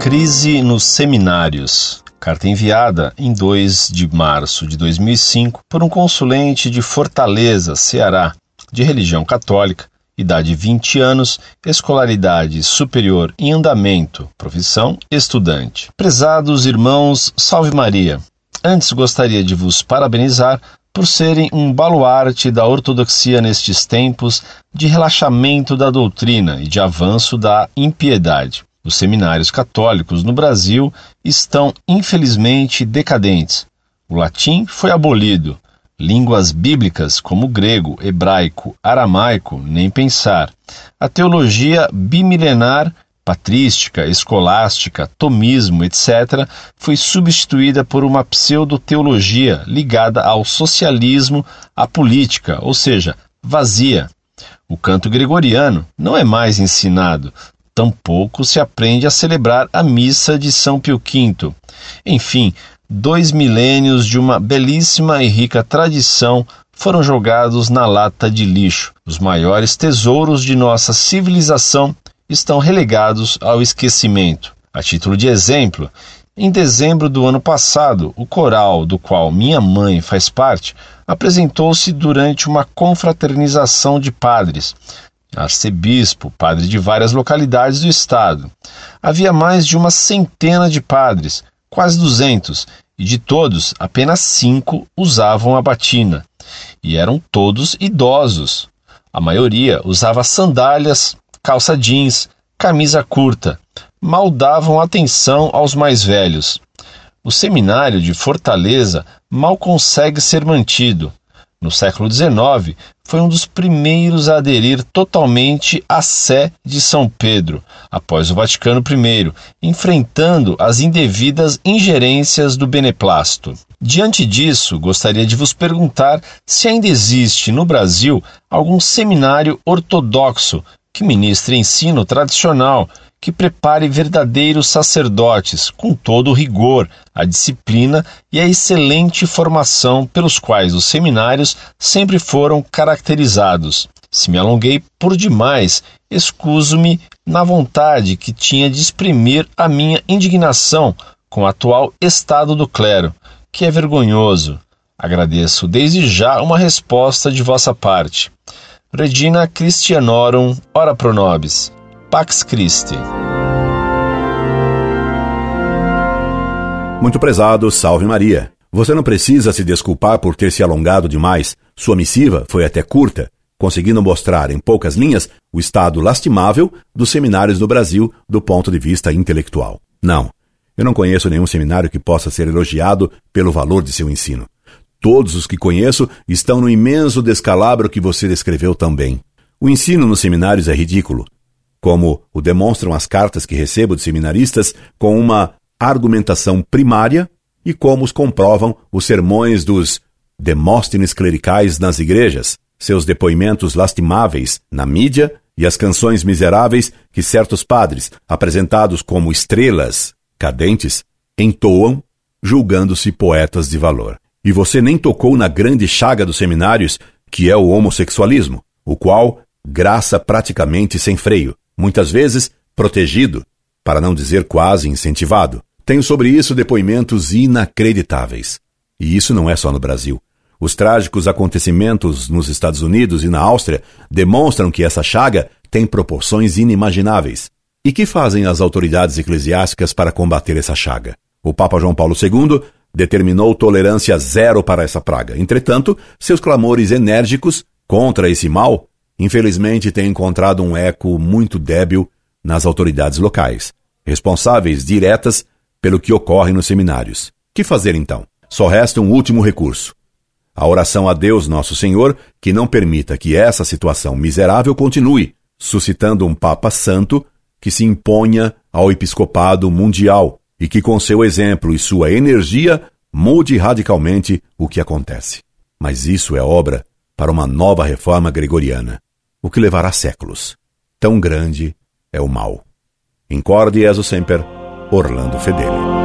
Crise nos seminários. Carta enviada em 2 de março de 2005 por um consulente de Fortaleza, Ceará, de religião católica, idade 20 anos, escolaridade superior em andamento, profissão estudante. Prezados irmãos, salve Maria. Antes gostaria de vos parabenizar por serem um baluarte da ortodoxia nestes tempos de relaxamento da doutrina e de avanço da impiedade. Os seminários católicos no Brasil estão infelizmente decadentes. O latim foi abolido. Línguas bíblicas como grego, hebraico, aramaico, nem pensar. A teologia bimilenar, patrística, escolástica, tomismo, etc., foi substituída por uma pseudo-teologia ligada ao socialismo, à política, ou seja, vazia. O canto gregoriano não é mais ensinado, tampouco se aprende a celebrar a missa de São Pio V. Enfim, dois milênios de uma belíssima e rica tradição foram jogados na lata de lixo. Os maiores tesouros de nossa civilização estão relegados ao esquecimento. A título de exemplo, em dezembro do ano passado, o coral do qual minha mãe faz parte apresentou-se durante uma confraternização de padres, arcebispo, padre de várias localidades do estado. Havia mais de uma centena de padres, quase duzentos, e de todos, apenas cinco usavam a batina. E eram todos idosos. A maioria usava sandálias, calça jeans, camisa curta. Mal davam atenção aos mais velhos. O seminário de Fortaleza mal consegue ser mantido no século XIX, foi um dos primeiros a aderir totalmente à Sé de São Pedro, após o Vaticano I, enfrentando as indevidas ingerências do beneplácito. Diante disso, gostaria de vos perguntar se ainda existe no Brasil algum seminário ortodoxo que ministre ensino tradicional que prepare verdadeiros sacerdotes, com todo o rigor, a disciplina e a excelente formação pelos quais os seminários sempre foram caracterizados. Se me alonguei por demais, excuso-me na vontade que tinha de exprimir a minha indignação com o atual estado do clero, que é vergonhoso. Agradeço desde já uma resposta de vossa parte. Regina Christianorum, ora pro nobis. Pax Christi. Muito prezado, salve Maria. Você não precisa se desculpar por ter se alongado demais. Sua missiva foi até curta, conseguindo mostrar em poucas linhas o estado lastimável dos seminários no Brasil do ponto de vista intelectual. Não, eu não conheço nenhum seminário que possa ser elogiado pelo valor de seu ensino. Todos os que conheço estão no imenso descalabro que você descreveu também. O ensino nos seminários é ridículo como o demonstram as cartas que recebo de seminaristas com uma argumentação primária e como os comprovam os sermões dos Demóstenes clericais nas igrejas, seus depoimentos lastimáveis na mídia e as canções miseráveis que certos padres, apresentados como estrelas cadentes, entoam, julgando-se poetas de valor. E você nem tocou na grande chaga dos seminários, que é o homossexualismo, o qual graça praticamente sem freio, muitas vezes protegido, para não dizer quase incentivado. Tenho sobre isso depoimentos inacreditáveis. E isso não é só no Brasil. Os trágicos acontecimentos nos Estados Unidos e na Áustria demonstram que essa chaga tem proporções inimagináveis. E que fazem as autoridades eclesiásticas para combater essa chaga? O Papa João Paulo II determinou tolerância zero para essa praga. Entretanto, seus clamores enérgicos contra esse mal infelizmente tem encontrado um eco muito débil nas autoridades locais, responsáveis diretas pelo que ocorre nos seminários. Que fazer então? Só resta um último recurso. A oração a Deus Nosso Senhor que não permita que essa situação miserável continue, suscitando um Papa Santo que se imponha ao episcopado mundial e que, com seu exemplo e sua energia, mude radicalmente o que acontece. Mas isso é obra para uma nova reforma gregoriana o que levará séculos. Tão grande é o mal. Incorde Jesus Semper, Orlando Fedeli.